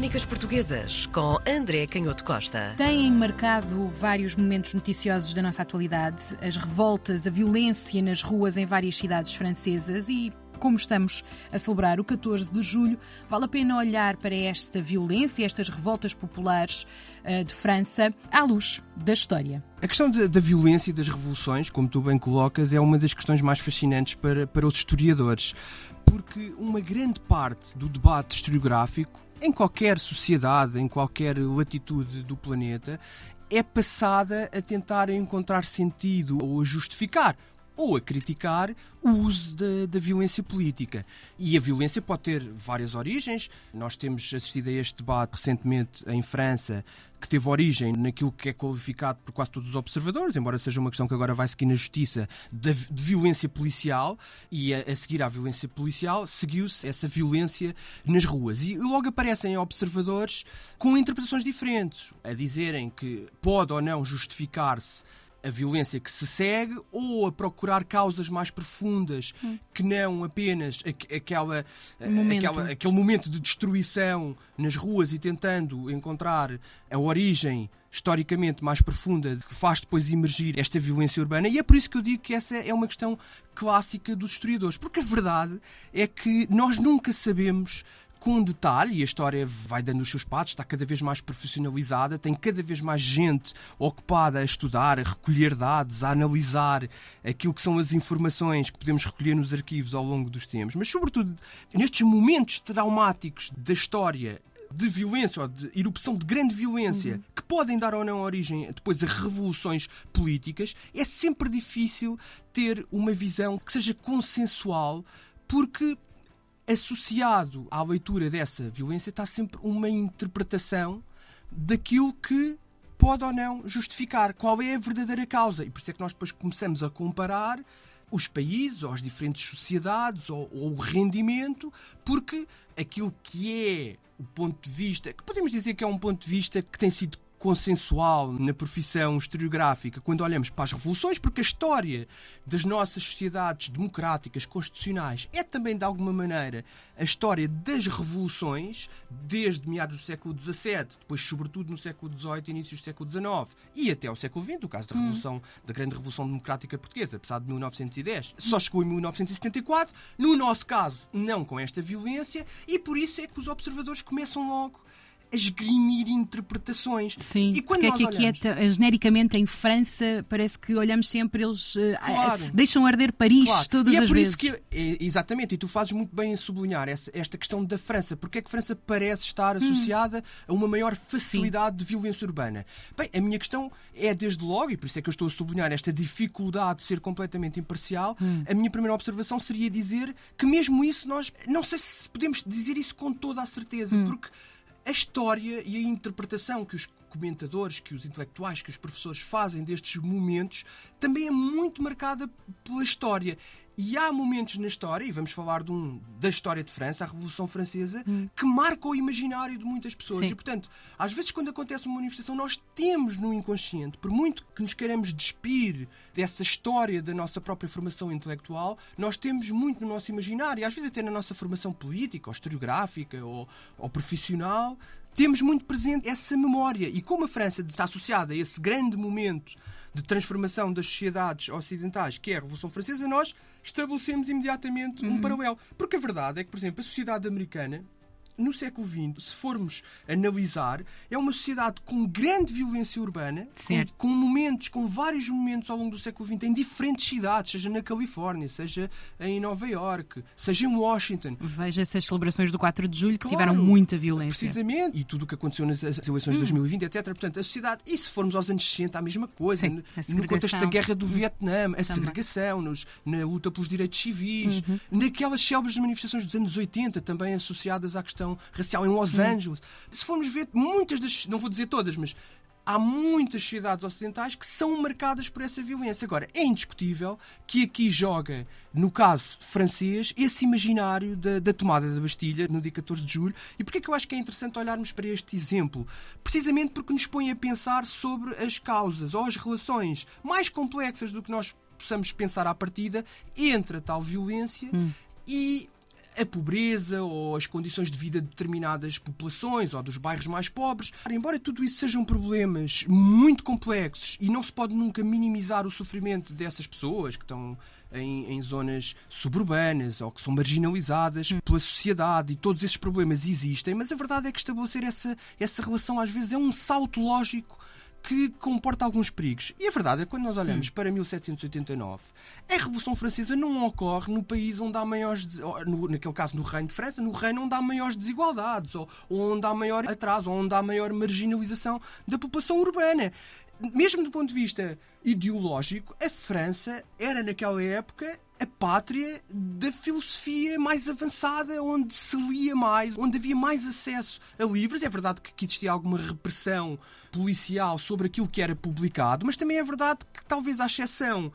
Crónicas Portuguesas com André Canhoto Costa. Têm marcado vários momentos noticiosos da nossa atualidade, as revoltas, a violência nas ruas em várias cidades francesas e como estamos a celebrar o 14 de julho, vale a pena olhar para esta violência, estas revoltas populares uh, de França, à luz da história. A questão da, da, violência e das revoluções, como tu bem colocas, é uma das questões mais fascinantes para, para os historiadores, porque uma grande parte do debate historiográfico em qualquer sociedade, em qualquer latitude do planeta, é passada a tentar encontrar sentido ou a justificar ou a criticar o uso da, da, violência política. E a violência pode ter várias origens. Nós temos assistido a este debate recentemente em França, que teve origem naquilo que é qualificado por quase todos os observadores, embora seja uma questão que agora vai seguir na justiça, de, de violência policial, e a, a, seguir à violência policial, seguiu-se essa violência nas ruas. E logo aparecem observadores com interpretações diferentes, a dizerem que pode ou não justificar-se a violência que se segue ou a procurar causas mais profundas hum. que não apenas aquela, momento. aquela, aquele momento de destruição nas ruas e tentando encontrar a origem historicamente mais profunda que faz depois emergir esta violência urbana e é por isso que eu digo que essa é uma questão clássica dos historiadores porque a verdade é que nós nunca sabemos com detalhe, e a história vai dando os seus passos, está cada vez mais profissionalizada, tem cada vez mais gente ocupada a estudar, a recolher dados, a analisar aquilo que são as informações que podemos recolher nos arquivos ao longo dos tempos, mas sobretudo nestes momentos traumáticos da história de violência ou de erupção de grande violência uhum. que podem dar ou não origem depois a revoluções políticas, é sempre difícil ter uma visão que seja consensual, porque associado à leitura dessa violência está sempre uma interpretação daquilo que pode ou não justificar qual é a verdadeira causa. E por isso é que nós depois começamos a comparar os países, ou as diferentes sociedades, ou, ou, o rendimento, porque aquilo que é o ponto de vista, que podemos dizer que é um ponto de vista que tem sido consensual na profissão historiográfica quando olhamos para as revoluções, porque a história das nossas sociedades democráticas, constitucionais, é também, de alguma maneira, a história das revoluções, desde meados do século XVII, depois, sobretudo, no século XVIII e início do século XIX, e até o século XX, o caso da, hum. revolução, hum. da Grande Revolução Democrática Portuguesa, apesar de 1910. Só chegou em 1974, no nosso caso, não com esta violência, e por isso é que os observadores começam logo a esgrimir interpretações. Sim, e quando nós é que aqui é, genericamente em França parece que olhamos sempre eles uh, claro. deixam arder Paris claro. todas e é as por vezes. Isso que, é, exatamente, e tu fazes muito bem em sublinhar essa, esta questão da França. Porque é que França parece estar hum. associada hum. a uma maior facilidade Sim. de violência urbana? Bem, a minha questão é desde logo, e por isso é que eu estou a sublinhar esta dificuldade de ser completamente imparcial, hum. a minha primeira observação seria dizer que mesmo isso nós, não sei se podemos dizer isso com toda a certeza, hum. porque a história e a interpretação que os comentadores, que os intelectuais, que os professores fazem destes momentos também é muito marcada pela história. E há momentos na história, e vamos falar de um, da história de França, a Revolução Francesa, hum. que marca o imaginário de muitas pessoas. Sim. E, portanto, às vezes, quando acontece uma manifestação, nós temos no inconsciente, por muito que nos queiramos despir dessa história da nossa própria formação intelectual, nós temos muito no nosso imaginário, e às vezes até na nossa formação política, ou historiográfica, ou, ou profissional, temos muito presente essa memória. E como a França está associada a esse grande momento de transformação das sociedades ocidentais, que é a Revolução Francesa, nós estabelecemos imediatamente um uhum. paralelo. Porque a verdade é que, por exemplo, a sociedade americana no século XX, se formos analisar, é uma sociedade com grande violência urbana, com, com, momentos, com vários momentos ao longo do século XX, em diferentes cidades, seja na Califórnia, seja em Nova York, seja em Washington. Veja-se as celebrações do 4 de julho, que claro, tiveram muita violência. Precisamente, e tudo o que aconteceu nas eleições de 2020, hum. etc. Portanto, a sociedade, e se formos aos anos 60, a mesma coisa, Sim, a no contexto da guerra do hum. Vietnã, a Também. segregação, nos, na luta pelos direitos civis, uhum. naquelas célebres manifestações dos anos 80, também associadas à questão racial em Los hum. Angeles. Se formos ver, muitas das, não vou dizer todas, mas há muitas sociedades ocidentais que são marcadas por essa violência. Agora, é indiscutível que aqui joga, no caso francês, esse imaginário da, da, tomada da Bastilha no dia 14 de julho. E porquê é que eu acho que é interessante olharmos para este exemplo? Precisamente porque nos põe a pensar sobre as causas ou as relações mais complexas do que nós possamos pensar à partida entre a tal violência hum. e a pobreza ou as condições de vida de determinadas populações ou dos bairros mais pobres. Embora tudo isso sejam problemas muito complexos e não se pode nunca minimizar o sofrimento dessas pessoas que estão em, em, zonas suburbanas ou que são marginalizadas pela sociedade e todos esses problemas existem, mas a verdade é que estabelecer essa, essa relação às vezes é um salto lógico que comporta alguns perigos. E a verdade é que quando nós olhamos hum. para 1789, a Revolução Francesa não ocorre no país onde há maiores, no, naquele caso no Reino de França, no reino onde há maiores desigualdades, ou, ou onde há maior atraso, ou onde há maior marginalização da população urbana mesmo do ponto de vista ideológico, a França era naquela época a pátria da filosofia mais avançada, onde se lia mais, onde havia mais acesso a livros. É verdade que existia alguma repressão policial sobre aquilo que era publicado, mas também é verdade que, talvez à exceção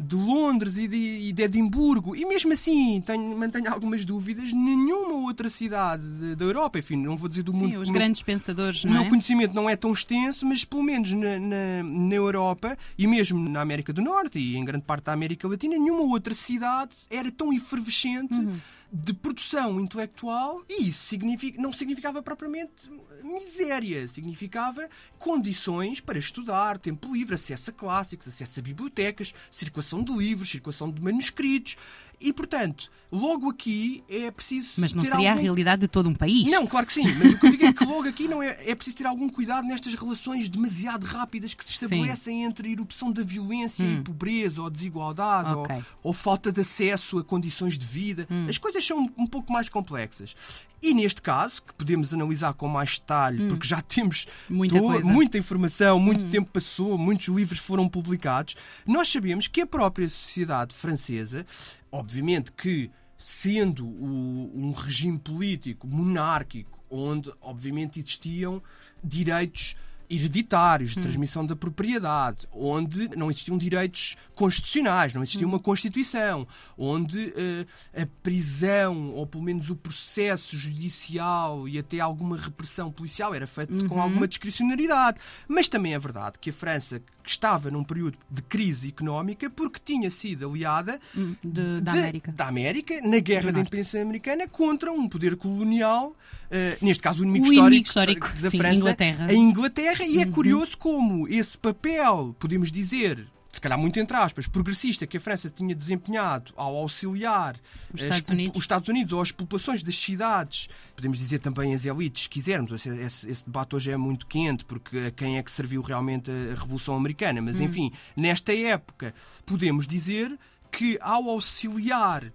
de Londres e de, e de, Edimburgo, e mesmo assim tenho, mantenho algumas dúvidas, nenhuma outra cidade da Europa, enfim, não vou dizer do Sim, mundo. os grandes pensadores, não O é? meu conhecimento não é tão extenso, mas pelo menos na, na, na, Europa e mesmo na América do Norte e em grande parte da América Latina, nenhuma outra cidade era tão efervescente. Uhum de produção intelectual e isso significa, não significava propriamente miséria, significava condições para estudar, tempo livre, acesso a clássicos, acesso a bibliotecas, circulação de livros, circulação de manuscritos. E, portanto, logo aqui é preciso. Mas não seria algum... a realidade de todo um país. Não, claro que sim. Mas o que eu digo é que logo aqui não é, é preciso ter algum cuidado nestas relações demasiado rápidas que se estabelecem sim. entre a erupção da violência hum. e pobreza, ou desigualdade, okay. ou, ou, falta de acesso a condições de vida. Hum. As coisas são um pouco mais complexas. E neste caso, que podemos analisar com mais detalhe, hum. porque já temos muita, muita informação, muito hum. tempo passou, muitos livros foram publicados, nós sabemos que a própria sociedade francesa, obviamente que sendo o, um regime político monárquico, onde obviamente existiam direitos hereditários, de hum. transmissão da propriedade, onde não existiam direitos constitucionais, não existia hum. uma Constituição, onde uh, a prisão, ou pelo menos o processo judicial e até alguma repressão policial era feito uhum. com alguma discricionariedade. Mas também é verdade que a França que estava num período de crise económica porque tinha sido aliada hum, de, de, da, América. da, América. na Guerra da Independência Americana contra um poder colonial, uh, neste caso o inimigo, o histórico, inimigo histórico da sim, França, Inglaterra. a Inglaterra, e é uhum. curioso como esse papel, podemos dizer, se calhar muito entre aspas, progressista que a França tinha desempenhado ao auxiliar os Estados, Unidos. os Estados Unidos ou as populações das cidades, podemos dizer também as elites, se quisermos. Esse, esse, esse, debate hoje é muito quente, porque a quem é que serviu realmente a Revolução Americana. Mas, hum. enfim, nesta época, podemos dizer que ao auxiliar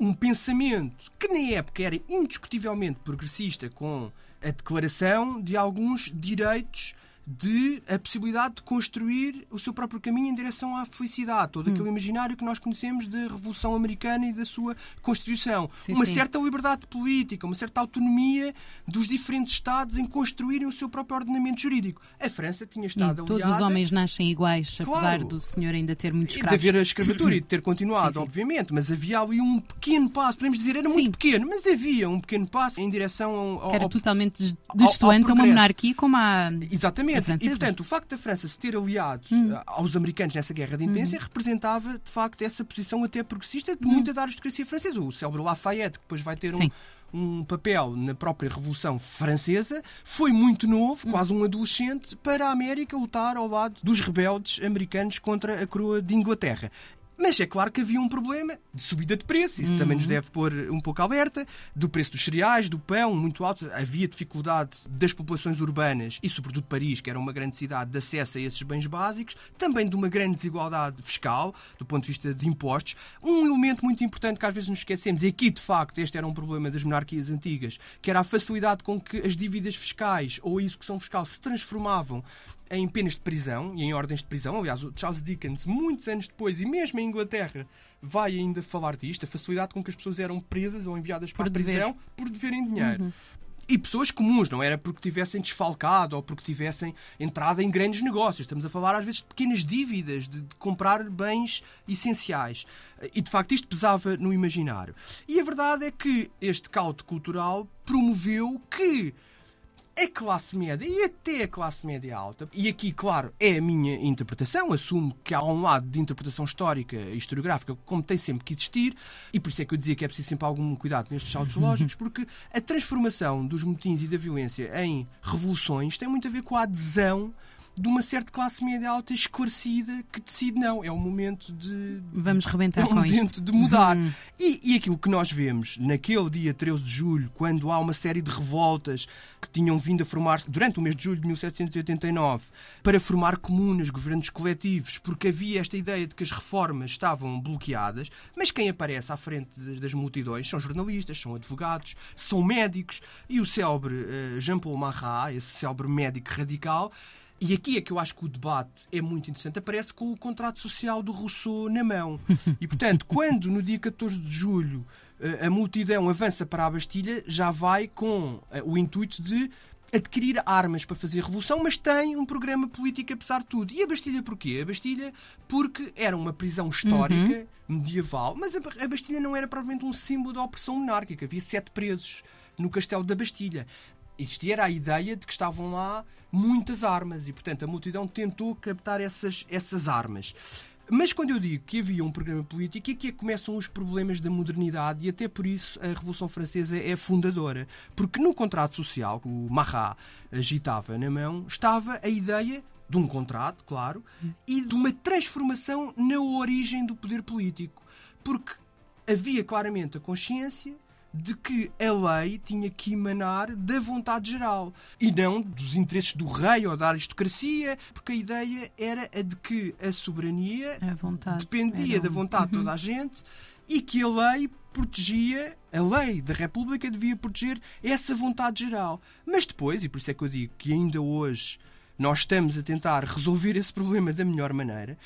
um pensamento que na época era indiscutivelmente progressista, com a declaração de alguns direitos de a possibilidade de construir o seu próprio caminho em direção à felicidade, todo hum. aquele imaginário que nós conhecemos da Revolução Americana e da sua Constituição. Sim, uma sim. certa liberdade política, uma certa autonomia dos diferentes Estados em construírem o seu próprio ordenamento jurídico. A França tinha estado aliada... Todos os homens nascem iguais, claro, apesar do senhor ainda ter muitos escravos. E de haver a escravatura e de ter continuado, sim, obviamente, mas havia ali um pequeno passo, podemos dizer, era muito pequeno, mas havia um pequeno passo em direção ao... Que era ao, totalmente destoante a uma monarquia como a... Exatamente. E, portanto, o facto da França se ter aliado hum. Eh, aos americanos nessa guerra de independência hum. representava, de facto, essa posição até progressista de hum. muita da aristocracia francesa. O célebre Lafayette, que depois vai ter um, um papel na própria Revolução Francesa, foi muito novo, hum. quase um adolescente, para a América lutar ao lado dos rebeldes americanos contra a coroa de Inglaterra. Mas é claro que havia um problema de subida de preço, isso uhum. também nos uhum. deve pôr um pouco alerta, do preço dos cereais, do pão, muito alto. Havia dificuldade das populações urbanas e, sobretudo, Paris, que era uma grande cidade, de acesso a esses bens básicos, também de uma grande desigualdade fiscal, do ponto de vista de impostos. Um elemento muito importante que às vezes nos esquecemos, e aqui, de facto, este era um problema das monarquias antigas, que era a facilidade com que as dívidas fiscais ou a execução fiscal se transformavam em penas de prisão e em ordens de prisão. Aliás, o Charles Dickens, muitos anos depois, e mesmo em Inglaterra, vai ainda falar disto, a facilidade com que as pessoas eram presas ou enviadas para por a prisão dever. por deverem dinheiro. Uhum. E pessoas comuns, não era porque tivessem desfalcado ou porque tivessem entrado em grandes negócios. Estamos a falar às vezes de pequenas dívidas, de, de comprar bens essenciais. E de facto isto pesava no imaginário. E a verdade é que este caldo cultural promoveu que a classe média e até a classe média alta, e aqui, claro, é a minha interpretação, assumo que há um lado de interpretação histórica e historiográfica, como tem sempre que existir, e por isso é que eu dizia que é preciso sempre algum cuidado nestes saltos lógicos, porque a transformação dos motins e da violência em revoluções tem muito a ver com a adesão de uma certa classe média alta esclarecida que decide não, é o momento de. Vamos rebentar é o com momento isto. de mudar. Uhum. E, e aquilo que nós vemos naquele dia 13 de julho, quando há uma série de revoltas que tinham vindo a formar-se durante o mês de julho de 1789 para formar comunas, governos coletivos, porque havia esta ideia de que as reformas estavam bloqueadas, mas quem aparece à frente das- das multidões são jornalistas, são advogados, são médicos e o célebre eh, Jean-Paul Marat, esse célebre médico radical, e aqui é que eu acho que o debate é muito interessante. Aparece com o contrato social do Rousseau na mão. E, portanto, quando no dia 14 de julho eh, a multidão avança para a Bastilha, já vai com eh, o intuito de adquirir armas para fazer revolução, mas tem um programa político apesar de tudo. E a Bastilha porquê? A Bastilha porque era uma prisão histórica, medieval, mas a a Bastilha não era propriamente um símbolo da opressão monárquica. Havia sete presos no castelo da Bastilha existia a ideia de que estavam lá muitas armas e, portanto, a multidão tentou captar essas, essas armas. Mas quando eu digo que havia um programa político, é que é começam os problemas da modernidade e até por isso a Revolução Francesa é fundadora. Porque no contrato social que o Marat agitava na mão, estava a ideia de um contrato, claro, e de uma transformação na origem do poder político. Porque havia claramente a consciência de que a lei tinha que emanar da vontade geral e não dos interesses do rei ou da aristocracia, porque a ideia era a de que a soberania A vontade. dependia Era da um- vontade de toda a gente e que a lei protegia, a lei da República devia proteger essa vontade geral. Mas depois, e por isso é que eu digo que ainda hoje nós estamos a tentar resolver esse problema da melhor maneira,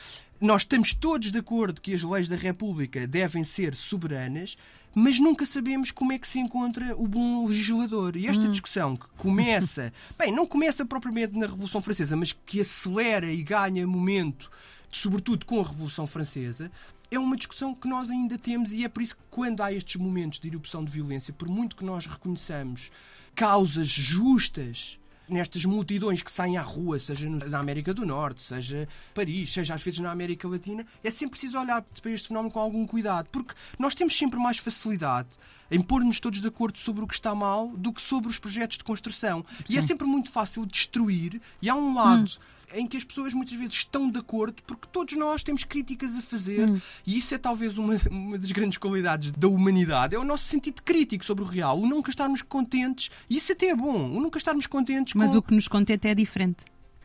nós estamos todos de acordo que as leis da República devem ser soberanas, mas nunca sabemos como é que se encontra o bom legislador. E esta discussão que começa, bem, não começa propriamente na Revolução Francesa, mas que acelera e ganha momento sobretudo com a Revolução Francesa, é uma discussão que nós ainda temos e é por isso que quando há estes momentos de erupção de violência, por muito que nós reconheçamos causas justas nestas multidões que saem à rua, seja na América do Norte, seja Paris, seja às vezes na América Latina, é sempre preciso olhar para este fenómeno com algum cuidado, porque nós temos sempre mais facilidade em pôr-nos todos de acordo sobre o que está mal do que sobre os projetos de construção. E é sempre muito fácil destruir, e há um lado em que as pessoas muitas vezes estão de acordo porque todos nós temos críticas a fazer e isso é talvez uma, uma das grandes qualidades da humanidade é o nosso sentido crítico sobre o real o nunca estarmos contentes e isso até é bom o nunca estarmos contentes Mas com o que nos contenta é diferente.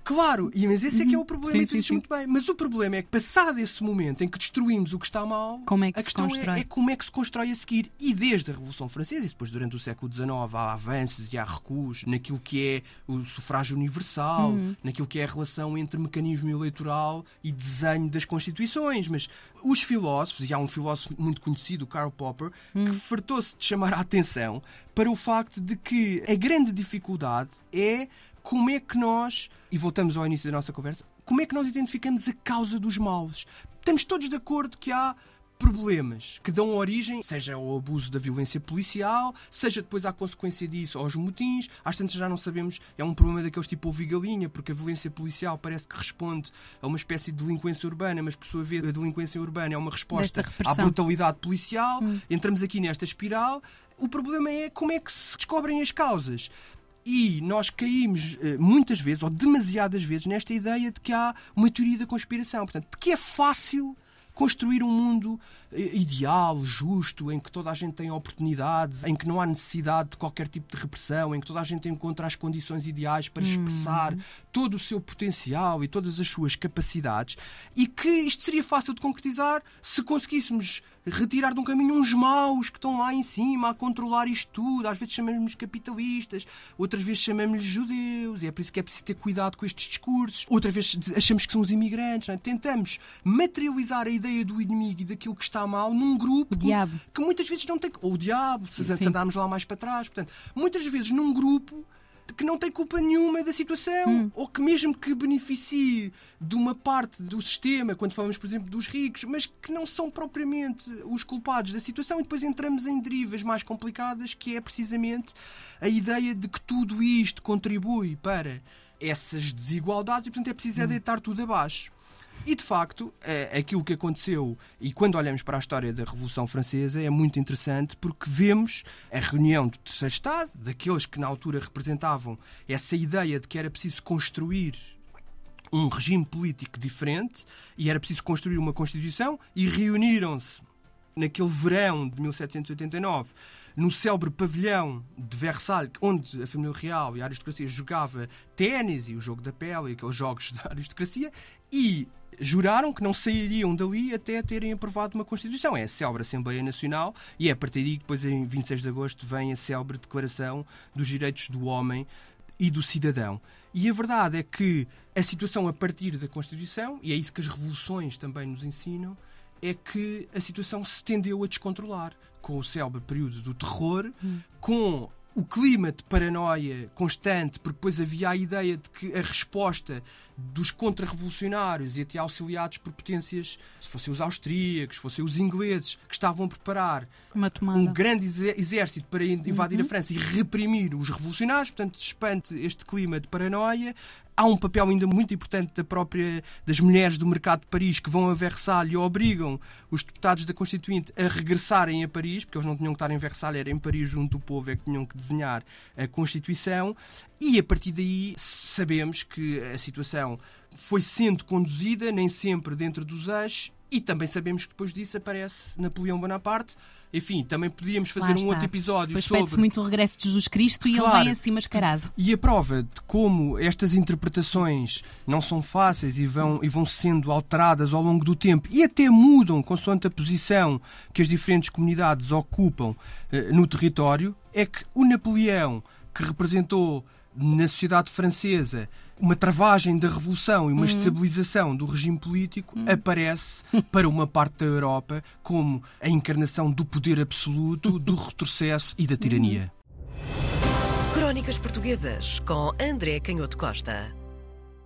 Claro, e, mas esse é que é o problema Sim, e tu dizes muito bem. Mas o problema é que, passado esse momento em que destruímos o que está mal, Como é que a questão? É, é como é que se constrói a seguir. E desde a Revolução Francesa, e depois durante o século XIX, há avanços e há recuos naquilo que é o sufrágio universal, Uhum. naquilo que é a relação entre mecanismo eleitoral e desenho das constituições. Mas os filósofos, e há um filósofo muito conhecido, Karl Popper, Hum. que fartou-se de chamar a atenção para o facto de que a grande dificuldade é como é que nós, e voltamos ao início da nossa conversa, como é que nós identificamos a causa dos males? Estamos todos de acordo que há problemas que dão origem, seja ao abuso da violência policial, seja depois à consequência disso aos motins. Às tantas já não sabemos, é um problema daqueles tipo e galinha, porque a violência policial parece que responde a uma espécie de delinquência urbana, mas por sua vez a delinquência urbana é uma resposta à brutalidade policial. Entramos aqui nesta espiral. O problema é como é que se descobrem as causas. E nós caímos eh, muitas vezes, ou demasiadas vezes, nesta ideia de que há uma teoria da conspiração. Portanto, de que é fácil construir um mundo eh, ideal, justo, em que toda a gente tem oportunidades, em que não há necessidade de qualquer tipo de repressão, em que toda a gente encontra as condições ideais para expressar todo o seu potencial e todas as suas capacidades, e que isto seria fácil de concretizar se conseguíssemos retirar de um caminho uns maus que estão lá em cima a controlar isto tudo. Às vezes chamamos-nos capitalistas, outras vezes chamamos-lhes judeus, e é por isso que é preciso ter cuidado com estes discursos. Outra vez achamos que são os imigrantes. não é? Tentamos materializar a ideia do inimigo e daquilo que está mal num grupo que muitas vezes não tem. Ou o diabo, se, se andarmos lá mais para trás. Portanto, muitas vezes num grupo que não tem culpa nenhuma da situação, hum. ou que mesmo que beneficie de uma parte do sistema, quando falamos, por exemplo, dos ricos, mas que não são propriamente os culpados da situação, e depois entramos em derivas mais complicadas, que é precisamente a ideia de que tudo isto contribui para essas desigualdades e, portanto, é preciso é hum. deitar tudo abaixo. E de facto, é, aquilo que aconteceu, e quando olhamos para a história da Revolução Francesa, é muito interessante porque vemos a reunião do Terceiro Estado, daqueles que na altura representavam essa ideia de que era preciso construir um regime político diferente e era preciso construir uma Constituição e reuniram-se naquele verão de 1789 no célebre pavilhão de Versalhes, onde a família real e a aristocracia jogava ténis e o jogo da pele e aqueles jogos da aristocracia, e juraram que não sairiam dali até terem aprovado uma Constituição. É a célebre Assembleia Nacional e é a partir daí que depois, em 26 de agosto, vem a célebre Declaração dos Direitos do Homem e do Cidadão. E a verdade é que a situação a partir da Constituição, e é isso que as revoluções também nos ensinam, é que a situação se tendeu a descontrolar com o célebre período do terror, hum. com o clima de paranoia constante, porque depois havia a ideia de que a resposta dos contra-revolucionários e até auxiliados por potências, se fossem os austríacos, se fossem os ingleses, que estavam a preparar um grande exército para invadir uhum. a França e reprimir os revolucionários, portanto, espante este clima de paranoia, há um papel ainda muito importante da própria das mulheres do mercado de Paris que vão a Versalhes e obrigam os deputados da Constituinte a regressarem a Paris, porque eles não tinham que estar em Versalhes, era em Paris junto do povo é que tinham que desenhar a Constituição. E a partir daí sabemos que a situação foi sendo conduzida, nem sempre dentro dos eixos, e também sabemos que depois disso aparece Napoleão Bonaparte. Enfim, também podíamos fazer um outro episódio depois sobre... pede-se muito o regresso de Jesus Cristo e claro. ele vem assim mascarado. E a prova de como estas interpretações não são fáceis e vão, e vão sendo alteradas ao longo do tempo e até mudam consoante a posição que as diferentes comunidades ocupam eh, no território, é que o Napoleão, que representou na sociedade francesa uma travagem da revolução e uma uhum. estabilização do regime político uhum. aparece para uma parte da Europa como a encarnação do poder absoluto, do retrocesso e da tirania. Crónicas Portuguesas com André Canhoto Costa.